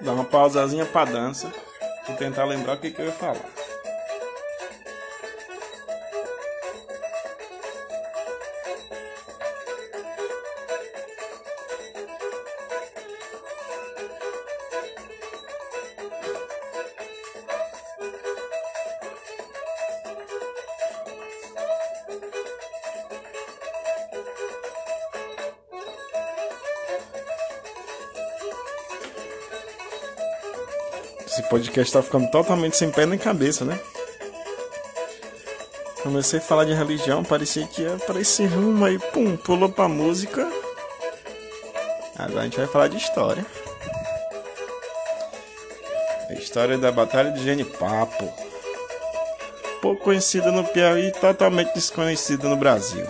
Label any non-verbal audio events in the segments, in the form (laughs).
Dar uma pausazinha pra dança e tentar lembrar o que, que eu ia falar. Esse podcast tá ficando totalmente sem pé nem cabeça, né? Comecei a falar de religião, parecia que ia para esse rumo aí, pum, pulou pra música. Agora a gente vai falar de história. A história da Batalha de Genipapo. Pouco conhecida no Piauí, totalmente desconhecida no Brasil.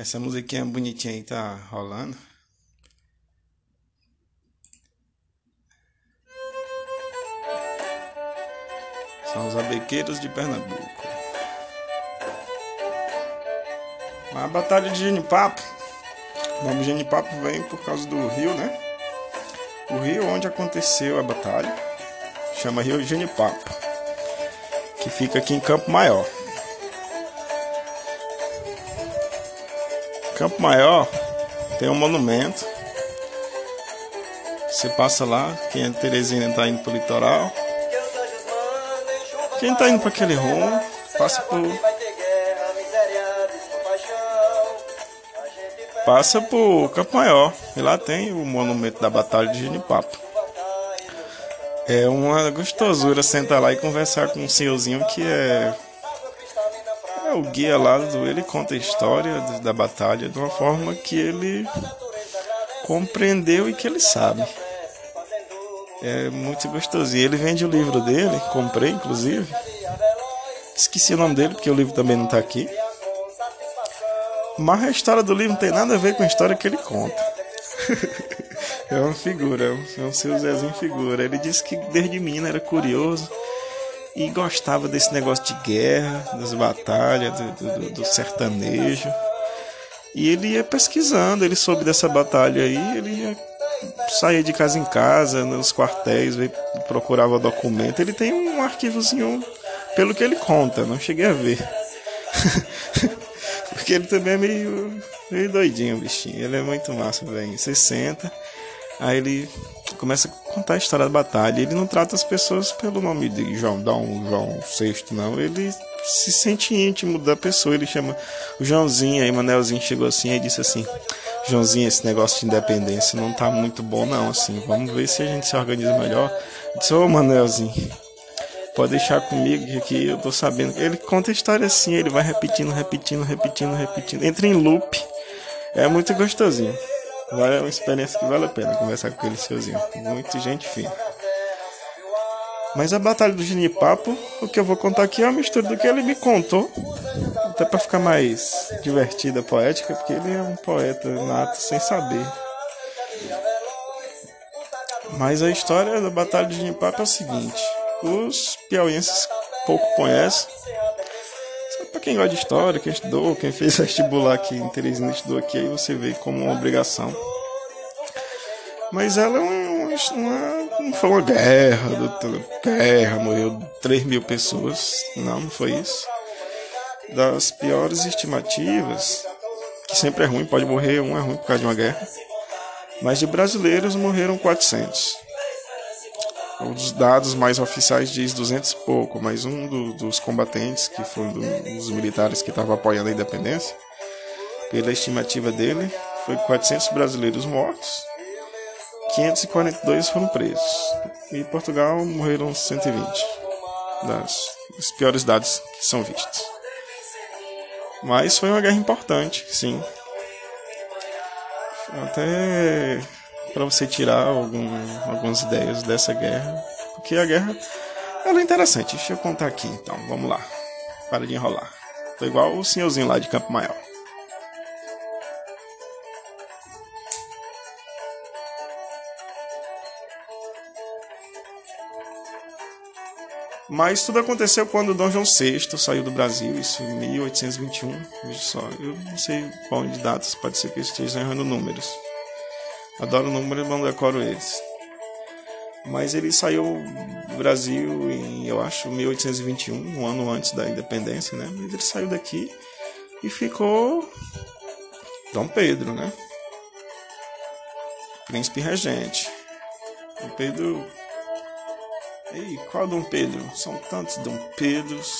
Essa musiquinha bonitinha aí tá rolando. São os abequeiros de Pernambuco. A Batalha de Genipapo. O nome Genipapo vem por causa do rio, né? O rio onde aconteceu a batalha chama Rio Genipapo, que fica aqui em Campo Maior. Campo Maior tem um monumento. Você passa lá, quem é Teresina tá indo pro litoral. Quem tá indo para aquele rumo, passa por passa por Campo Maior. E lá tem o monumento da Batalha de Genipapo. É uma gostosura sentar lá e conversar com um senhorzinho que é o guia lá, do, ele conta a história da batalha de uma forma que ele compreendeu e que ele sabe. É muito gostosinho. Ele vende o livro dele, comprei inclusive. Esqueci o nome dele porque o livro também não tá aqui. Mas a história do livro não tem nada a ver com a história que ele conta. (laughs) é uma figura, é um, é um seu Zezinho figura. Ele disse que desde menino era curioso e gostava desse negócio de guerra, das batalhas, do, do- do sertanejo. E ele ia pesquisando, ele soube dessa batalha aí, ele ia sair de casa em casa, nos quartéis, procurava documento. Ele tem um arquivozinho, pelo que ele conta, não cheguei a ver. (laughs) Porque ele também é meio, meio doidinho, bichinho. Ele é muito massa, velho. Você senta, aí ele começa a contar a história da batalha. Ele não trata as pessoas pelo nome de João Dom, João VI, não. Ele se sente íntimo da pessoa. Ele chama o Joãozinho. Aí Manelzinho chegou assim e disse assim: Joãozinho, esse negócio de independência não tá muito bom, não. Assim, vamos ver se a gente se organiza melhor. Disse: Ô Manelzinho, pode deixar comigo que aqui eu tô sabendo. Ele conta a história assim, ele vai repetindo, repetindo, repetindo, repetindo. Entra em loop. É muito gostosinho. Vale, é uma experiência que vale a pena conversar com aquele senhorzinho. Muito gente fina. Mas a Batalha do Genipapo, o que eu vou contar aqui é uma mistura do que ele me contou. Até pra ficar mais divertida, poética, porque ele é um poeta nato sem saber. Mas a história da Batalha de Genipapo é o seguinte: os piauienses pouco conhecem. Quem gosta de história, quem estudou, quem fez vestibular aqui em Teresina estudou aqui, aí você vê como uma obrigação. Mas ela é uma, uma- não foi uma guerra do terra, morreu 3 mil pessoas. Não, não foi isso. Das piores estimativas, que sempre é ruim, pode morrer um, é ruim por causa de uma guerra. Mas de brasileiros morreram 400. Os dados mais oficiais diz 200 e pouco, mas um do- dos combatentes, que foi um do- dos militares que estava apoiando a independência, pela estimativa dele, foi 400 brasileiros mortos, 542 foram presos. E em Portugal morreram 120. Das, dos piores dados que são vistos. Mas foi uma guerra importante, sim. Até para você tirar algum, algumas ideias dessa guerra. Porque a guerra ela é interessante. Deixa eu contar aqui então. Vamos lá. Para de enrolar. Tô igual o senhorzinho lá de Campo Maior. Mas tudo aconteceu quando Dom João VI saiu do Brasil, isso em 1821. Veja só, eu não sei qual de datas, pode ser que eu esteja errando números. Adoro números, não decoro eles. Mas ele saiu do Brasil em, eu acho, 1821, um ano antes da independência, né? Mas ele saiu daqui e ficou Dom Pedro, né? Príncipe regente. Dom Pedro Ei, qual Dom Pedro? São tantos Dom Pedros.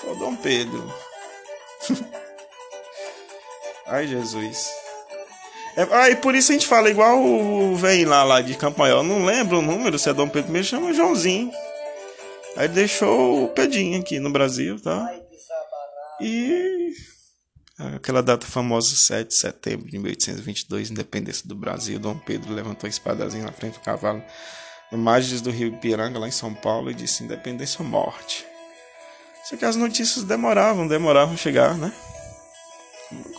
Qual Dom Pedro? (laughs) Ai, Jesus. É, ah, e por isso a gente fala igual o velho lá, lá de Campo Maior. Não lembro o número, se é Dom Pedro mesmo, chama Joãozinho. Aí deixou o Pedinho aqui no Brasil, tá? E aquela data famosa, 7 de setembro de 1822, independência do Brasil. Dom Pedro levantou a espadazinha na frente do cavalo imagens do rio Ipiranga, lá em São Paulo, e disse independência ou morte. Só que as notícias demoravam, demoravam a chegar, né?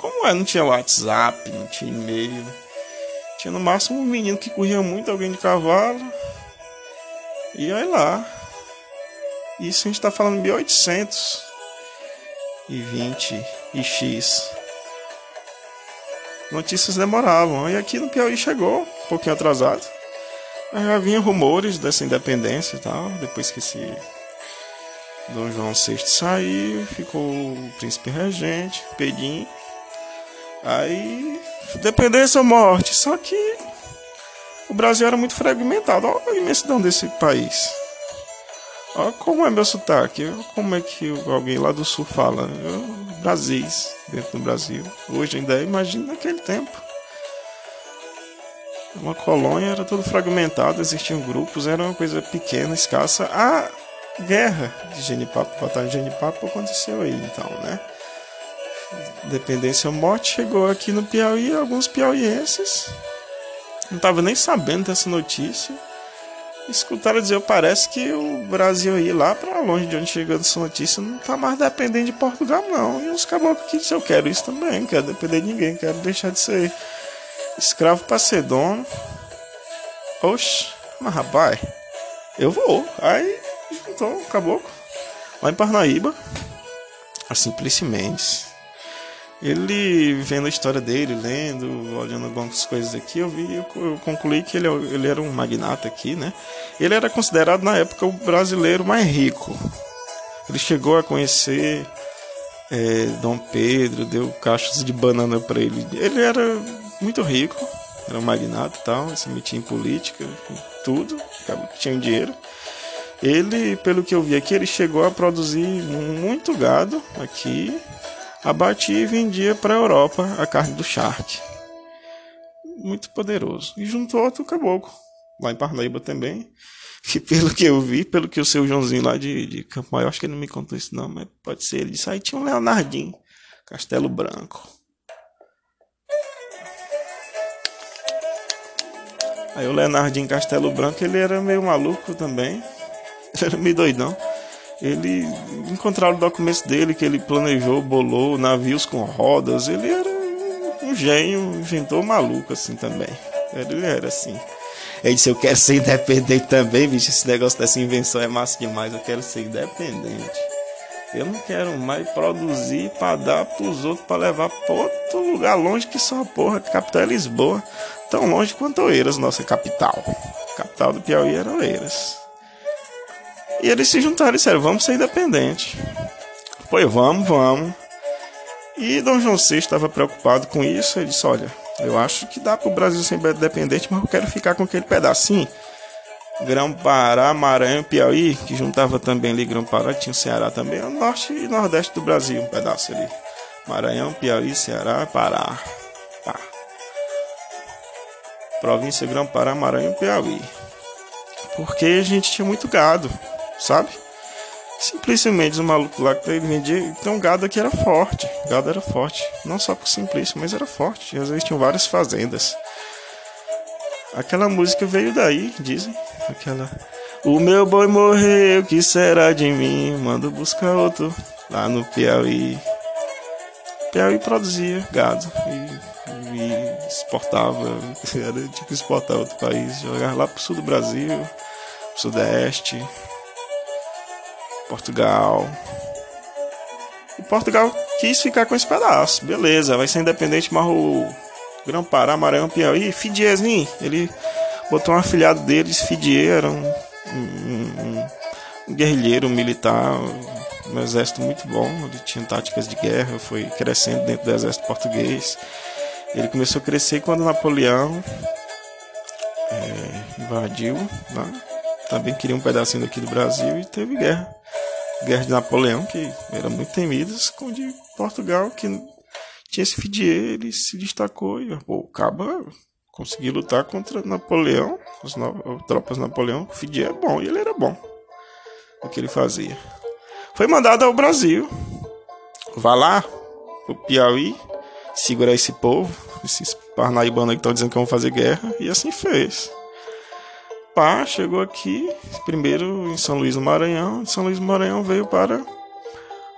Como é? Não tinha WhatsApp, não tinha e-mail. Tinha no máximo um menino que corria muito, alguém de cavalo. E aí lá. Isso a gente tá falando 1820 e X. Notícias demoravam. E aqui no Piauí chegou, um pouquinho atrasado. Já vinha rumores dessa independência e tal, depois que esse Dom João VI saiu, ficou o príncipe regente, Pedinho. Aí, independência ou morte. Só que o Brasil era muito fragmentado. Olha a imensidão desse país. Olha como é meu sotaque. Como é que alguém lá do sul fala. Brasis, dentro do Brasil. Hoje ainda é, imagina naquele tempo. Uma colônia era tudo fragmentado, existiam grupos, era uma coisa pequena, escassa. A guerra de Genipapo, batalha de Genipapo aconteceu aí, então, né? Dependência ou morte chegou aqui no Piauí, alguns piauienses não estavam nem sabendo dessa notícia. Escutaram dizer, parece que o Brasil ir lá para longe de onde chegou essa notícia não tá mais dependendo de Portugal, não. E os caboclos que disse, eu quero isso também, não quero depender de ninguém, quero deixar de ser Escravo pra ser dono. Oxe, mas rapaz, eu vou. Aí juntou o caboclo. Lá em Parnaíba, a Mendes. Ele, vendo a história dele, lendo, olhando algumas coisas aqui, eu vi, eu concluí que ele, ele era um magnata aqui, né? Ele era considerado na época o brasileiro mais rico. Ele chegou a conhecer é, Dom Pedro, deu caixas de banana para ele. Ele era muito rico, era um magnata e tal, se metia em política, tudo, tinha dinheiro. Ele, pelo que eu vi aqui, ele chegou a produzir muito gado aqui, abatia e vendia para a Europa a carne do charque. Muito poderoso. E juntou outro caboclo, lá em Parnaíba também, que pelo que eu vi, pelo que o seu Joãozinho lá de, de Campo Maior, acho que ele não me contou isso não, mas pode ser, ele disse, aí tinha um Leonardinho, Castelo Branco. Aí o Leonardinho Castelo Branco, ele era meio maluco também. Ele era meio doidão. Ele encontraram documentos dele que ele planejou, bolou navios com rodas. Ele era um gênio, inventou maluco assim também. Ele era assim. Ele disse: Eu quero ser independente também, bicho. Esse negócio dessa invenção é massa demais. Eu quero ser independente. Eu não quero mais produzir para dar pros outros, para levar para outro lugar longe que só porra, capital é Lisboa. Tão longe quanto Oeiras, nossa capital. A capital do Piauí era Oeiras. E eles se juntaram e disseram: Vamos ser independentes. Pois vamos, vamos. E Dom João VI estava preocupado com isso. Ele disse: Olha, eu acho que dá para o Brasil ser independente, mas eu quero ficar com aquele pedacinho Grão-Pará, Maranhão, Piauí, que juntava também ali Grão-Pará, tinha o Ceará também, o norte e nordeste do Brasil, um pedaço ali. Maranhão, Piauí, Ceará, Pará. Pá. província Grão-Pará, Maranhão, Piauí. Porque a gente tinha muito gado, sabe? Simplesmente o maluco lá que ele vendia, então o gado aqui era forte, o gado era forte, não só por simplício, mas era forte, e às vezes tinham várias fazendas. Aquela música veio daí, dizem, aquela O meu boi morreu, que será de mim? Mando buscar outro lá no Piauí. Piauí produzia gado e, e exportava, (laughs) era tipo exportar outro país, jogar lá pro sul do Brasil, sudeste, Portugal. E Portugal quis ficar com esse pedaço, beleza, vai ser independente, mas o Grão-Pará, Maranhão, Piauí, Fidiezinho, ele botou um afilhado deles, Fidier, era um, um, um, guerrilheiro, um militar, um exército muito bom, ele tinha táticas de guerra, foi crescendo dentro do exército português. Ele começou a crescer quando Napoleão é, invadiu, né? também queria um pedacinho daqui do Brasil e teve guerra. Guerra de Napoleão, que era muito temida, com de Portugal, que tinha esse Fidier, ele se destacou e pô, o Caba conseguiu lutar contra Napoleão, as tropas Napoleão. O Fidier é bom e ele era bom o que ele fazia. Foi mandado ao Brasil. Vá lá, o Piauí, segurar esse povo, esses parnaibanos que estão dizendo que vão fazer guerra, e assim fez. Pá, chegou aqui, primeiro em São Luís do Maranhão, de São Luís do Maranhão veio para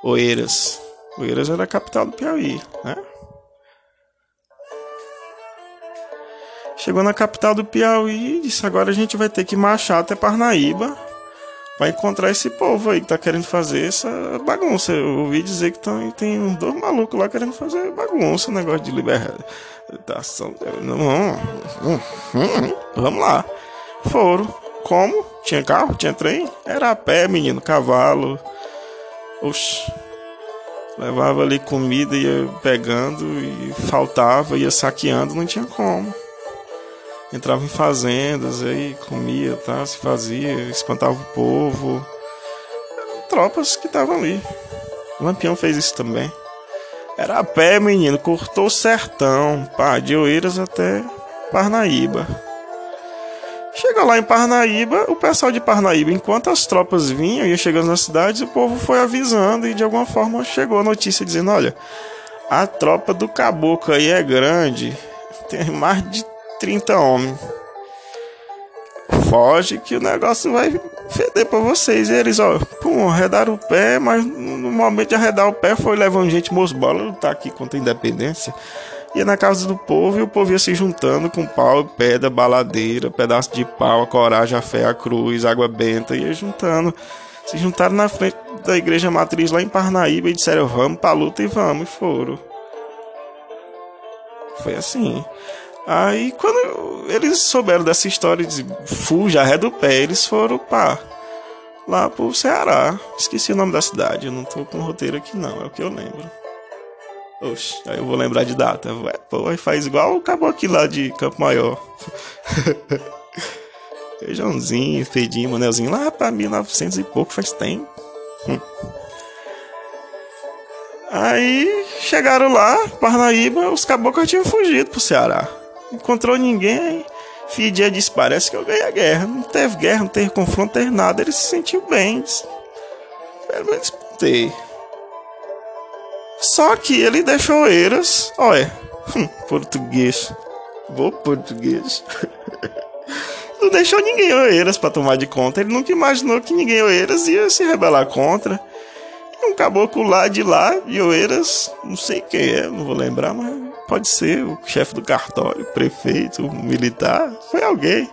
Oeiras. Oeiras era a capital do Piauí, né? Chegou na capital do Piauí e disse: agora a gente vai ter que marchar até Parnaíba para encontrar esse povo aí que tá querendo fazer essa bagunça. Eu ouvi dizer que tão, tem uns dois malucos lá querendo fazer bagunça, negócio de libertação. Vamos lá. Foram. Como? Tinha carro? Tinha trem? Era a pé, menino, cavalo. Oxi. Levava ali comida, ia pegando e faltava, ia saqueando, não tinha como. Entrava em fazendas, aí comia, tá? Se fazia, espantava o povo. Tropas que estavam ali. O Lampião fez isso também. Era a pé, menino, cortou o sertão, pá, de Oeiras até Parnaíba. Chegou lá em Parnaíba, o pessoal de Parnaíba, enquanto as tropas vinham e chegando nas cidades, o povo foi avisando e de alguma forma chegou a notícia dizendo: olha, a tropa do caboclo aí é grande, tem mais de 30 homens. Foge que o negócio vai feder pra vocês. E eles, ó, pum, arredaram o pé, mas no momento de arredar o pé foi levando gente mosbola lutar aqui contra a independência ia na casa do povo e o povo ia se juntando com pau, pedra, baladeira, pedaço de pau, a coragem, a fé, a cruz, água benta, ia juntando. Se juntaram na frente da igreja matriz lá em Parnaíba e disseram: Vamos pra luta e vamos, e foram. Foi assim. Aí, quando eles souberam dessa história de fuja, ré do pé, eles foram pá, lá pro Ceará. Esqueci o nome da cidade, eu não tô com roteiro aqui, não, é o que eu lembro. Oxe, aí eu vou lembrar de data. Ué, pô, faz igual o aqui lá de Campo Maior. (laughs) Feijãozinho, fedinho, manelzinho lá pra 1900 e pouco faz tempo. Hum. Aí chegaram lá, Parnaíba, os caboclos tinham fugido pro Ceará. Encontrou ninguém, Fidia disse: Parece que eu ganhei a guerra. Não teve guerra, não teve confronto, não teve nada. Ele se sentiu bem. Disse, Pelo menos. Só que ele deixou Eiras, olha, hum, português, vou português. (laughs) Não deixou ninguém Oeiras para tomar de conta. Ele nunca imaginou que ninguém Oeiras ia se rebelar contra. E um caboclo lá de lá, de Oeiras, não sei quem é, não vou lembrar, mas pode ser o chefe do cartório, prefeito, militar, foi alguém,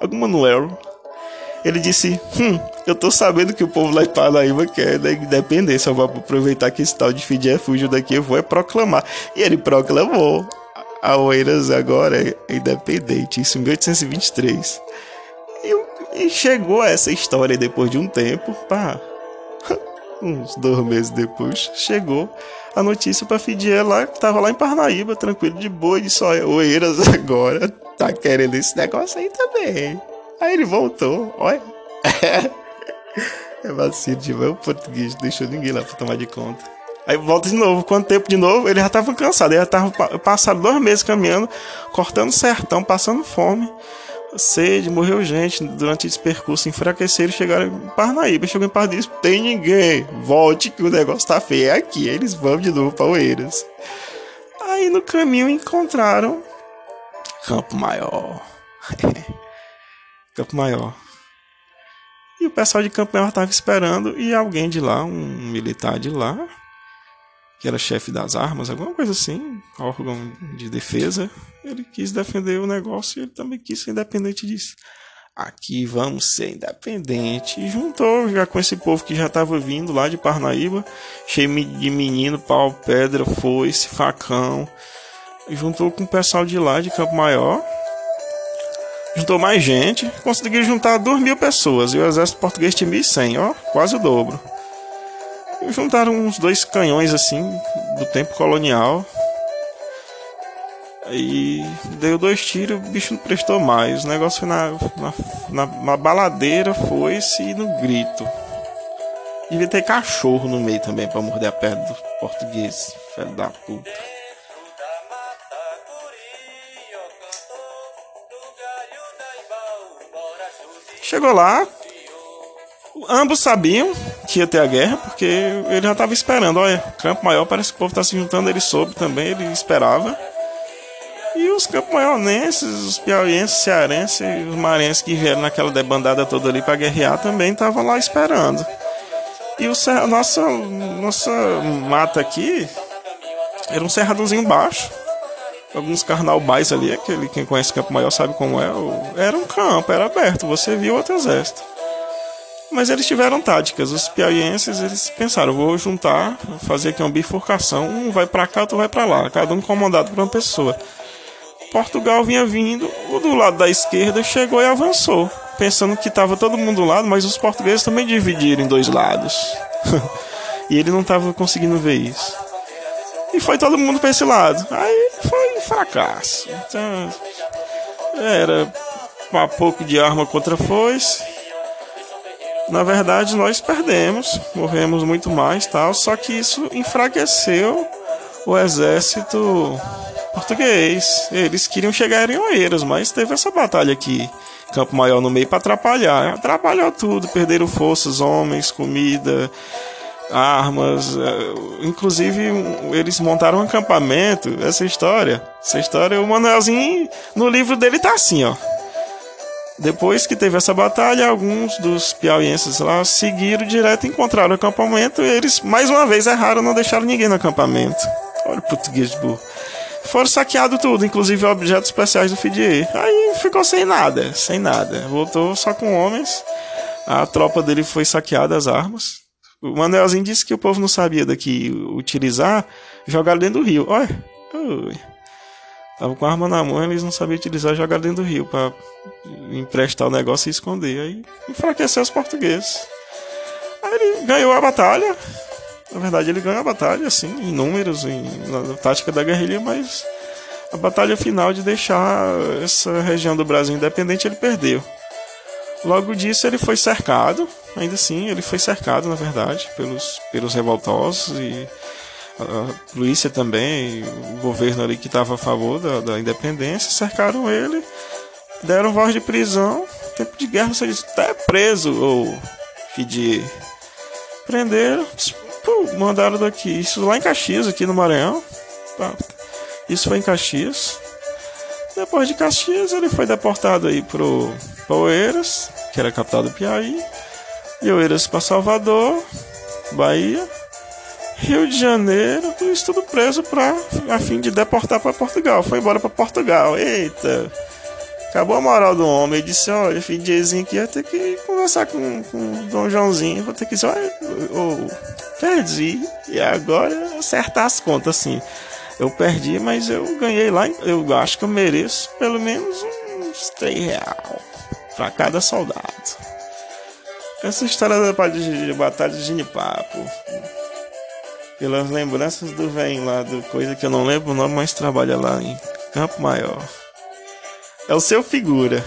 algum Manuel. Ele disse: Hum, eu tô sabendo que o povo lá de Paraíba quer da independência. Eu vou aproveitar que esse tal de Fidi é fugiu daqui, eu vou é proclamar. E ele proclamou. A Oeiras agora é independente, isso em 1823. E, e chegou essa história depois de um tempo, pá, (laughs) uns dois meses depois, chegou a notícia para Fidier lá, que tava lá em Parnaíba, tranquilo, de boa, e disse: Olha, Oeiras (laughs) agora tá querendo esse negócio aí também. Aí ele voltou, olha. (laughs) É vacilo de o português, deixou ninguém lá pra tomar de conta. Aí volta de novo. Quanto tempo de novo? Ele já tava cansado. Ele já tava pa- passado dois meses caminhando, cortando sertão, passando fome, sede, morreu gente durante esse percurso. Enfraqueceram e chegaram em Parnaíba. Chegou em Parnaíba, disse, tem ninguém. Volte que o negócio tá feio. É aqui. Eles vão de novo para Oeiras. Aí no caminho encontraram Campo Maior. (laughs) Campo Maior. E o pessoal de Campo Maior estava esperando e alguém de lá, um militar de lá, que era chefe das armas, alguma coisa assim, órgão de defesa, ele quis defender o negócio e ele também quis ser independente disso. Aqui vamos ser independente. E juntou já com esse povo que já estava vindo lá de Parnaíba, cheio de menino, pau, pedra, foice, facão. Juntou com o pessoal de lá, de Campo Maior. Juntou mais gente, conseguiu juntar 2 mil pessoas. E o exército português tinha 1.100, ó, quase o dobro. E juntaram uns dois canhões assim, do tempo colonial. Aí deu dois tiros, o bicho não prestou mais. O negócio foi na, na, na, na baladeira, foi-se e no grito. Devia ter cachorro no meio também pra morder a perna dos portugueses, filho da puta. Chegou lá, ambos sabiam que ia ter a guerra, porque ele já estava esperando. Olha, Campo Maior parece que o povo está se juntando, ele soube também, ele esperava. E os Campo Maiorenses, os piauienses, cearenses, os marenses que vieram naquela debandada toda ali para guerrear também estavam lá esperando. E o cerra- nossa, nossa mata aqui era um cerradozinho baixo. Alguns carnaubais ali, aquele quem conhece Campo Maior sabe como é. Era um campo, era aberto, você via outro exército. Mas eles tiveram táticas. Os piauienses, eles pensaram, vou juntar, fazer aqui uma bifurcação, um vai pra cá, outro vai pra lá, cada um comandado por uma pessoa. Portugal vinha vindo, o do lado da esquerda chegou e avançou, pensando que estava todo mundo do lado, mas os portugueses também dividiram em dois lados. (laughs) e ele não estava conseguindo ver isso. E foi todo mundo para esse lado. Aí foi um fracasso. Então, era pouco de arma contra foice. Na verdade, nós perdemos, morremos muito mais, tal. Só que isso enfraqueceu o exército português. Eles queriam chegar em Oeiras, mas teve essa batalha aqui, Campo Maior no meio para atrapalhar. Atrapalhou tudo, perderam forças, homens, comida, armas. eh, Inclusive, eles montaram um acampamento. Essa história, essa história, o Manuelzinho no livro dele tá assim, ó. Depois que teve essa batalha, alguns dos piauienses lá seguiram direto, encontraram o acampamento e eles, mais uma vez, erraram, não deixaram ninguém no acampamento. Olha o português burro. Foram saqueados tudo, inclusive objetos especiais do Fidier. Aí ficou sem nada, sem nada. Voltou só com homens. A tropa dele foi saqueada, as armas. O Manuelzinho disse que o povo não sabia daqui utilizar, jogaram dentro do rio. Olha. Tava com a arma na mão, eles não sabiam utilizar, jogaram dentro do rio pra emprestar o negócio e esconder. Aí enfraqueceu os portugueses. Aí ele ganhou a batalha. Na verdade, ele ganhou a batalha, assim, em números, em, na, na tática da guerrilha, mas a batalha final de deixar essa região do Brasil independente, ele perdeu. Logo disso, ele foi cercado, ainda assim, ele foi cercado, na verdade, pelos, pelos revoltosos e a polícia também, o governo ali que estava a favor da, da independência, cercaram ele, deram voz de prisão, tempo de guerra, você disse, até preso, ou pedir. Prenderam, mandaram daqui, isso lá em Caxias, aqui no Maranhão. Pá, Isso foi em Caxias. Depois de Caxias, ele foi deportado aí pro Oeiras, que era a capital do Piauí. De Oeiras para Salvador, Bahia. Rio de Janeiro, tudo isso tudo preso pra, a fim de deportar para Portugal. Foi embora para Portugal. Eita! Acabou a moral do homem. Ele disse: Olha, filhozinho aqui, eu tenho que conversar com, com Dom Joãozinho. Vou ter que dizer: Olha, eu perdi. E agora acertar as contas, assim. Eu perdi, mas eu ganhei lá. Eu acho que eu mereço pelo menos uns 3 real para cada soldado. Essa história de batalha de Ginipapo. Pelas lembranças do velho lá, do coisa que eu não lembro o nome, mas trabalha lá em Campo Maior. É o seu figura.